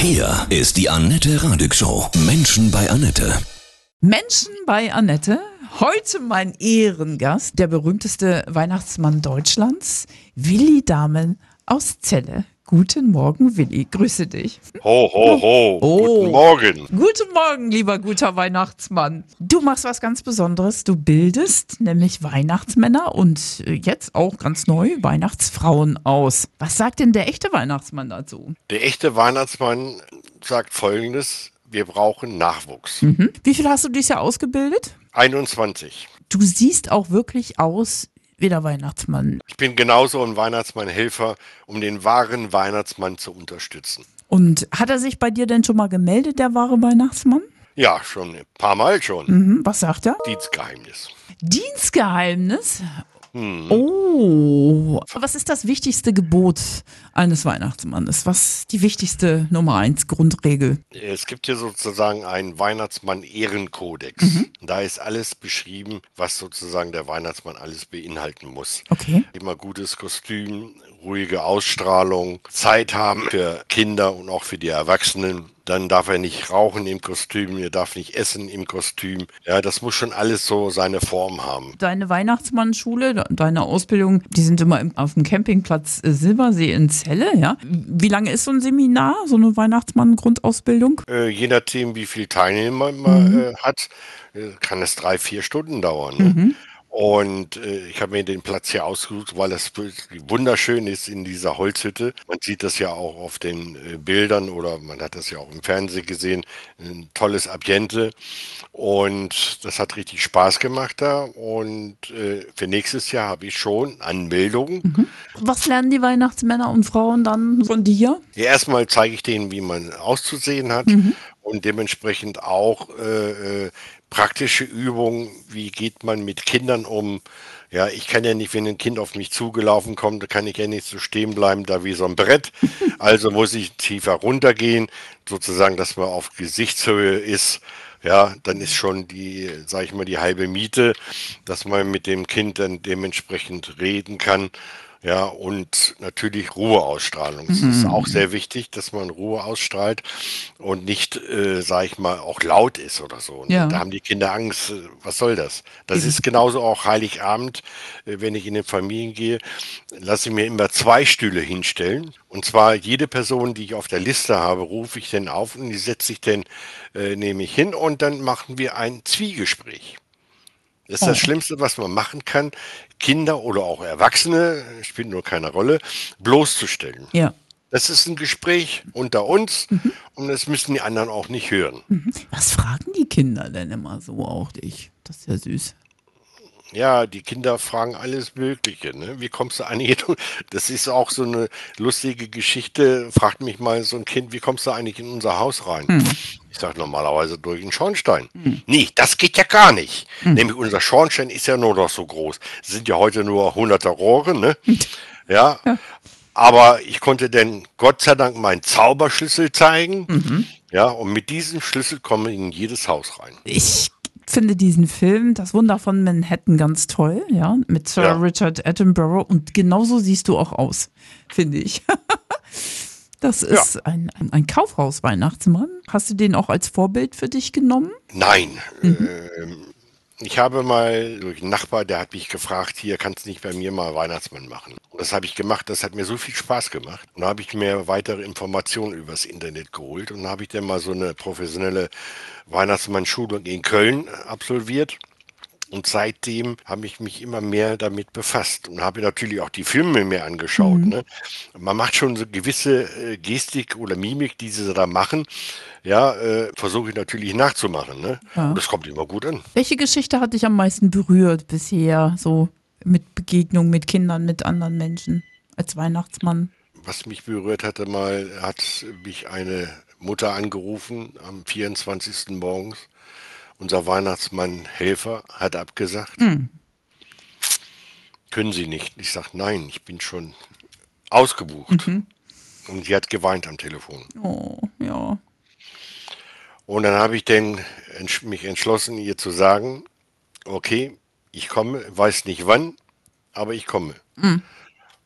Hier ist die Annette Radig Show. Menschen bei Annette. Menschen bei Annette. Heute mein Ehrengast, der berühmteste Weihnachtsmann Deutschlands, Willi Dahmen aus Celle. Guten Morgen, Willi. Grüße dich. Ho, ho, ho. Oh. Guten Morgen. Guten Morgen, lieber guter Weihnachtsmann. Du machst was ganz Besonderes. Du bildest nämlich Weihnachtsmänner und äh, jetzt auch ganz neu Weihnachtsfrauen aus. Was sagt denn der echte Weihnachtsmann dazu? Der echte Weihnachtsmann sagt folgendes: Wir brauchen Nachwuchs. Mhm. Wie viel hast du dieses Jahr ausgebildet? 21. Du siehst auch wirklich aus wie der Weihnachtsmann. Ich bin genauso ein Weihnachtsmannhelfer, um den wahren Weihnachtsmann zu unterstützen. Und hat er sich bei dir denn schon mal gemeldet, der wahre Weihnachtsmann? Ja, schon ein paar Mal schon. Mhm. Was sagt er? Dienstgeheimnis. Dienstgeheimnis? Oh, was ist das wichtigste Gebot eines Weihnachtsmannes? Was ist die wichtigste Nummer eins Grundregel? Es gibt hier sozusagen einen Weihnachtsmann-Ehrenkodex. Da ist alles beschrieben, was sozusagen der Weihnachtsmann alles beinhalten muss. Okay. Immer gutes Kostüm, ruhige Ausstrahlung, Zeit haben für Kinder und auch für die Erwachsenen. Dann darf er nicht rauchen im Kostüm, er darf nicht essen im Kostüm. Ja, das muss schon alles so seine Form haben. Deine Weihnachtsmannschule, deine Ausbildung, die sind immer im, auf dem Campingplatz äh, Silbersee in Celle, ja? Wie lange ist so ein Seminar, so eine Weihnachtsmann-Grundausbildung? Äh, je nachdem, wie viel Teilnehmer man äh, hat, äh, kann es drei, vier Stunden dauern. Ne? Und äh, ich habe mir den Platz hier ausgesucht, weil das wunderschön ist in dieser Holzhütte. Man sieht das ja auch auf den äh, Bildern oder man hat das ja auch im Fernsehen gesehen. Ein tolles Ambiente. Und das hat richtig Spaß gemacht da. Und äh, für nächstes Jahr habe ich schon Anmeldungen. Was lernen die Weihnachtsmänner und Frauen dann von dir? Ja, erstmal zeige ich denen, wie man auszusehen hat und dementsprechend auch äh, äh, praktische Übungen, wie geht man mit Kindern um. Ja, ich kann ja nicht, wenn ein Kind auf mich zugelaufen kommt, da kann ich ja nicht so stehen bleiben, da wie so ein Brett. Also muss ich tiefer runtergehen, sozusagen, dass man auf Gesichtshöhe ist. Ja, dann ist schon die, sag ich mal, die halbe Miete, dass man mit dem Kind dann dementsprechend reden kann. Ja, und natürlich Ruheausstrahlung. Es ist auch sehr wichtig, dass man Ruhe ausstrahlt und nicht, äh, sag ich mal, auch laut ist oder so. Und Ja. Da haben die Kinder Angst. Was soll das? Das ist genauso auch Heiligabend, äh, wenn ich in den Familien gehe, lasse ich mir immer zwei Stühle hinstellen. Und zwar jede Person, die ich auf der Liste habe, rufe ich dann auf und die setze ich dann, äh, nehme ich hin und dann machen wir ein Zwiegespräch. Das ist das Schlimmste, was man machen kann, Kinder oder auch Erwachsene, spielt nur keine Rolle, bloßzustellen. Ja. Das ist ein Gespräch unter uns und das müssen die anderen auch nicht hören. Was fragen die Kinder denn immer so auch dich? Das ist ja süß. Ja, die Kinder fragen alles Mögliche. Ne? Wie kommst du eigentlich? Das ist auch so eine lustige Geschichte. Fragt mich mal so ein Kind, wie kommst du eigentlich in unser Haus rein? Ich sage normalerweise durch den Schornstein. Nee, das geht ja gar nicht. Nämlich unser Schornstein ist ja nur noch so groß. Es sind ja heute nur hunderte Rohre, ne? ja. Aber ich konnte denn Gott sei Dank meinen Zauberschlüssel zeigen. Ja, und mit diesem Schlüssel komme ich in jedes Haus rein. Ich finde diesen Film, Das Wunder von Manhattan, ganz toll, ja, mit Sir Ja. Richard Attenborough und genauso siehst du auch aus, finde ich. Das ist ein, ein, ein Kaufhaus-Weihnachtsmann. Hast du den auch als Vorbild für dich genommen? Nein. Ähm, ich habe mal durch einen Nachbar, der hat mich gefragt, hier kannst du nicht bei mir mal Weihnachtsmann machen. Und das habe ich gemacht, das hat mir so viel Spaß gemacht. Und da habe ich mir weitere Informationen übers Internet geholt und da habe ich dann mal so eine professionelle Weihnachtsmann-Schulung in Köln absolviert. Und seitdem habe ich mich immer mehr damit befasst und habe natürlich auch die Filme mir angeschaut. Ne? Man macht schon so gewisse äh, Gestik oder Mimik, die sie da machen. Ja, äh, versuche ich natürlich nachzumachen. Ne? Ja. Und das kommt immer gut an. Welche Geschichte hat dich am meisten berührt bisher, so mit Begegnung mit Kindern, mit anderen Menschen als Weihnachtsmann? Was mich berührt hatte mal, hat mich eine Mutter angerufen am 24. morgens. Unser Weihnachtsmann Helfer hat abgesagt. Können Sie nicht? Ich sage, nein, ich bin schon ausgebucht. Und sie hat geweint am Telefon. Oh, ja. Und dann habe ich dann entsch- mich entschlossen, ihr zu sagen, okay, ich komme, weiß nicht wann, aber ich komme.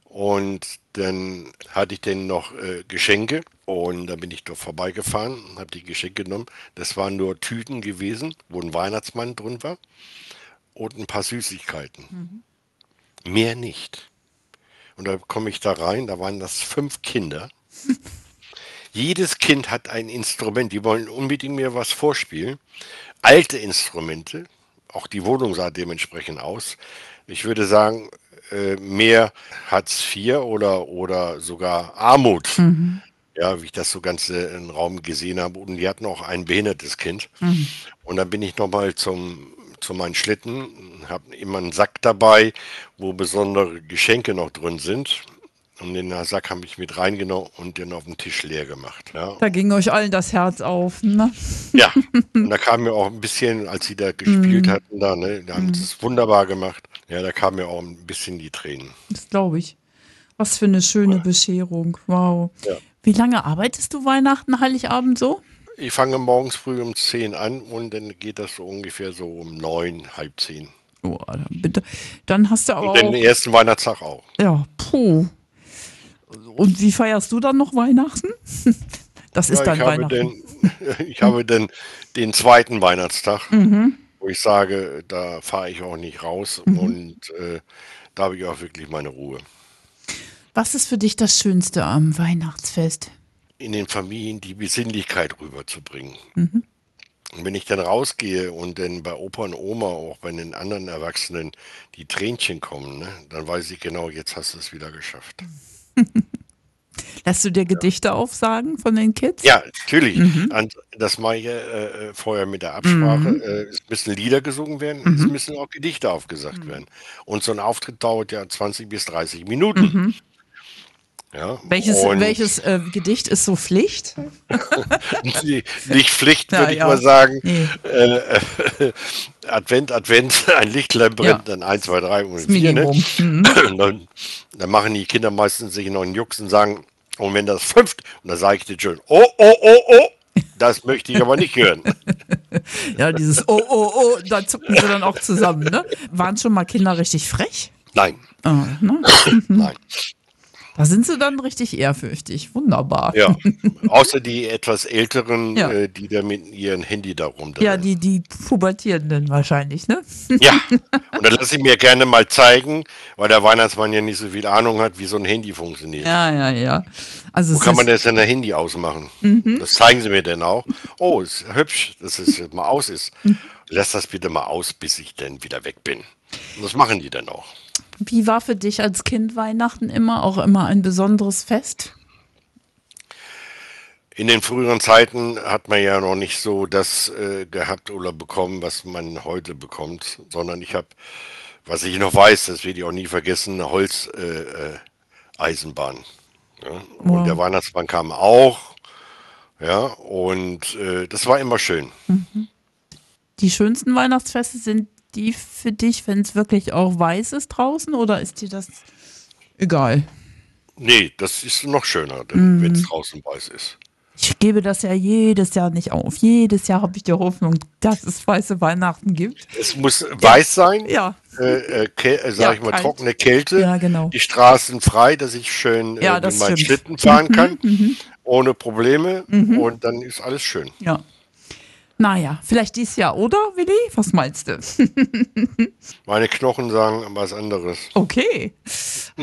Und dann hatte ich dann noch äh, Geschenke und dann bin ich doch vorbeigefahren und habe die Geschenke genommen. Das waren nur Tüten gewesen, wo ein Weihnachtsmann drin war und ein paar Süßigkeiten. Mehr nicht. Und da komme ich da rein, da waren das fünf Kinder. Jedes Kind hat ein Instrument, die wollen unbedingt mir was vorspielen. Alte Instrumente, auch die Wohnung sah dementsprechend aus. Ich würde sagen, äh, mehr Hartz IV oder, oder sogar Armut. Ja, wie ich das so ganz äh, im Raum gesehen habe. Und die hatten auch ein behindertes Kind. Und dann bin ich nochmal zum, zu meinen Schlitten, habe immer einen Sack dabei, wo besondere Geschenke noch drin sind. Und den Sack habe ich mit reingenommen und den auf den Tisch leer gemacht. Ja, Da ging euch allen das Herz auf. Ne? ja. und da kam mir auch ein bisschen, als sie da gespielt hatten, da, ne, da haben sie es wunderbar gemacht. Ja, da kam mir auch ein bisschen die Tränen. Das glaube ich. Was für eine schöne Bescherung. Wow. Ja. Wie lange arbeitest du Weihnachten, Heiligabend so? Ich fange morgens früh um 10 an und dann geht das so ungefähr so um 9, halb 10. Oh, dann bitte. Dann hast du aber Und den auch. ersten Weihnachtstag auch. Ja, puh. Und wie feierst du dann noch Weihnachten? Das ist Ja, dein ich, habe Weihnachten. den, ich habe dann den zweiten Weihnachtstag, Mhm. wo ich sage, da fahre ich auch nicht raus und äh, da habe ich auch wirklich meine Ruhe. Was ist für dich das Schönste am Weihnachtsfest? In den Familien die Besinnlichkeit rüberzubringen. Mhm. Und wenn ich dann rausgehe und dann bei Opa und Oma, auch bei den anderen Erwachsenen, die Tränchen kommen, ne, dann weiß ich genau, jetzt hast du es wieder geschafft. Lässt du dir Gedichte aufsagen von den Kids? Ja, natürlich. Mhm. Und das mache ich äh, äh, vorher mit der Absprache. Äh, es müssen Lieder gesungen werden, es Mhm. müssen auch Gedichte aufgesagt werden. Und so ein Auftritt dauert ja 20 bis 30 Minuten. Ja. Welches, welches äh, Gedicht ist so Pflicht? die- nicht Pflicht, Ja, würde ich ja. mal sagen. Nee. Äh, äh, Advent, Advent, ein Lichtlein brennt, Ja. dann 1, 2, 3 und Das 4. Ne? Mhm. Dann, dann machen die Kinder meistens sich noch einen Jux und sagen, und wenn das fünft, und dann sage ich dir schön, oh, oh, oh, oh, das möchte ich aber nicht hören. Ja, dieses Oh, oh, oh, da zucken sie dann auch zusammen, ne? Waren schon mal Kinder richtig frech? Nein, Ah, ne? nein. Da sind sie dann richtig ehrfürchtig. Wunderbar. Ja, außer die etwas älteren, Ja. äh, die da mit ihrem Handy da rum. Ja, die, die Pubertierenden wahrscheinlich, ne? ja. Und dann lasse ich mir gerne mal zeigen, weil der Weihnachtsmann ja nicht so viel Ahnung hat, wie so ein Handy funktioniert. Ja, ja, ja. Also Wo kann man das denn ein Handy ausmachen? Mhm. Das zeigen sie mir dann auch. Oh, ist hübsch, dass es mal aus ist. Mhm. Lass das bitte mal aus, bis ich dann wieder weg bin. Und das machen die dann auch. Wie war für dich als Kind Weihnachten immer auch immer ein besonderes Fest? In den früheren Zeiten hat man ja noch nicht so das äh, gehabt oder bekommen, was man heute bekommt, sondern ich habe, was ich noch weiß, das werde ich auch nie vergessen, eine Holzeisenbahn. Äh, Eisenbahn, ja. Wow. Und der Weihnachtsmann kam auch. Ja, und äh, das war immer schön. Die schönsten Weihnachtsfeste sind die für dich, wenn es wirklich auch weiß ist draußen oder ist dir das egal? Nee, das ist noch schöner, Mhm. wenn es draußen weiß ist. Ich gebe das ja jedes Jahr nicht auf. Jedes Jahr habe ich die Hoffnung, dass es weiße Weihnachten gibt. Es muss weiß sein, Ja, äh, äh, äh, sag Ja, ich mal, kalt. trockene Kälte, Ja, genau. die Straßen frei, dass ich schön Ja, äh, mit meinen. Schlitten fahren kann, ohne Probleme und dann ist alles schön. ja. Naja, vielleicht dieses Jahr, oder, Willi? Was meinst du? Meine Knochen sagen was anderes. Okay.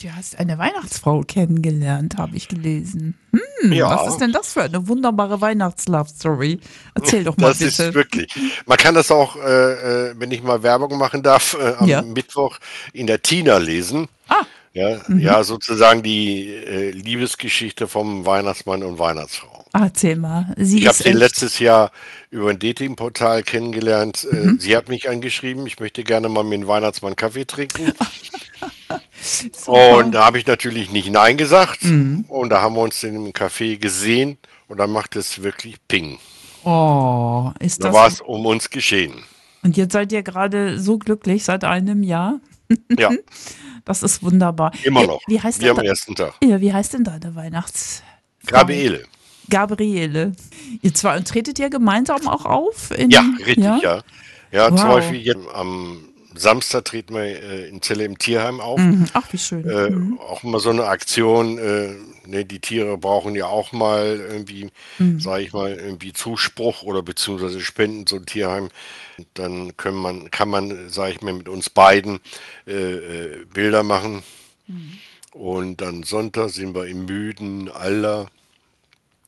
Du hast eine Weihnachtsfrau kennengelernt, habe ich gelesen. Hm, ja, Was ist denn das für eine wunderbare Weihnachts-Love-Story? Erzähl doch mal das bitte. ist wirklich. Man kann das auch, äh, äh, wenn ich mal Werbung machen darf, äh, am Ja. Mittwoch in der Tina lesen. Ah. Ja, ja, sozusagen die äh, Liebesgeschichte vom Weihnachtsmann und Weihnachtsfrau. Erzähl mal. Sie Ich habe sie letztes Jahr über ein Datingportal kennengelernt. Äh, Mhm. Sie hat mich angeschrieben, ich möchte gerne mal mit dem Weihnachtsmann Kaffee trinken. Und da habe ich natürlich nicht Nein gesagt. Mhm. Und da haben wir uns in einem Café gesehen und dann macht es wirklich Ping. Oh, ist Da das. war es um uns geschehen. Und jetzt seid ihr gerade so glücklich seit einem Jahr. Ja, Das ist wunderbar. immer Wie- noch. Wie heißt, Wie am denn, ersten Tag. ja, wie heißt denn deine Weihnachts... Gabriele. Gabriele. Ihr zwei und tretet ihr gemeinsam auch auf? In, Ja, richtig, ja. Ja, zum Wow. Beispiel jetzt am Samstag treten wir äh, in Celle im Tierheim auf. Mhm. Ach, wie schön. Äh, Mhm. Auch mal so eine Aktion, äh, ne, die Tiere brauchen ja auch mal irgendwie, Mhm. sage ich mal, irgendwie Zuspruch oder beziehungsweise Spenden, so ein Tierheim. Dann können man, kann man, sage ich mal, mit uns beiden äh, äh, Bilder machen. Mhm. Und dann Sonntag sind wir im Müden, Aller,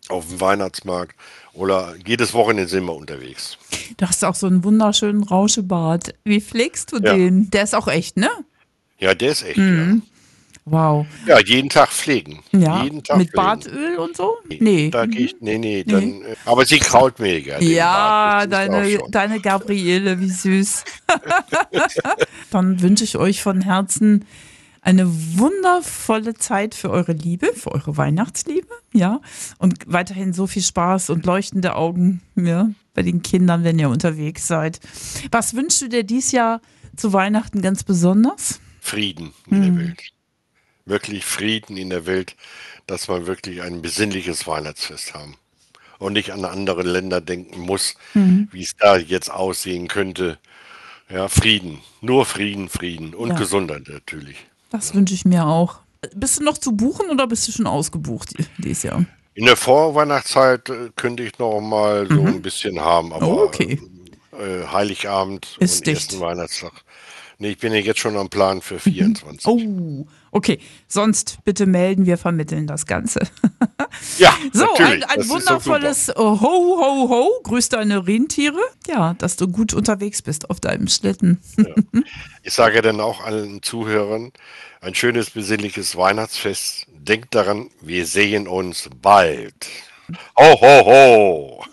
auf dem Weihnachtsmarkt. Oder jedes Wochenende sind wir unterwegs. Du hast auch so einen wunderschönen Rauschebart. Wie pflegst du Ja. den? Der ist auch echt, ne? Ja, der ist echt, Wow. ja. Ja, jeden Tag pflegen. Ja, jeden Tag mit pflegen. Bartöl und so? Nee. Da gehe ich, nee, nee, dann, äh, aber sie kraut mir ja. deine, deine Gabriele, wie süß. Dann wünsche ich euch von Herzen eine wundervolle Zeit für eure Liebe, für eure Weihnachtsliebe, ja. Und weiterhin so viel Spaß und leuchtende Augen, ja, bei den Kindern, wenn ihr unterwegs seid. Was wünschst du dir dieses Jahr zu Weihnachten ganz besonders? Frieden in der Welt. Wirklich Frieden in der Welt, dass wir wirklich ein besinnliches Weihnachtsfest haben. Und nicht an andere Länder denken muss, wie es da jetzt aussehen könnte. Ja, Frieden. Nur Frieden, Frieden. Und Ja. Gesundheit natürlich. Das wünsche ich mir auch. Bist du noch zu buchen oder bist du schon ausgebucht dieses Jahr? In der Vorweihnachtszeit äh, könnte ich noch mal so ein bisschen haben, aber Oh, okay. äh, Heiligabend Ist und dicht. ersten Weihnachtstag. Nee, ich bin ja jetzt schon am Plan für 24. Oh, okay. Sonst bitte melden, wir vermitteln das Ganze. Ja, So, ein, natürlich. ein doch wundervolles äh, Ho, Ho, Ho. Grüß deine Rentiere. Ja, dass du gut unterwegs bist auf deinem Schlitten. super. Ich sage dann auch allen Zuhörern ein schönes, besinnliches Weihnachtsfest. Denkt daran, wir sehen uns bald. Ho, ho, ho!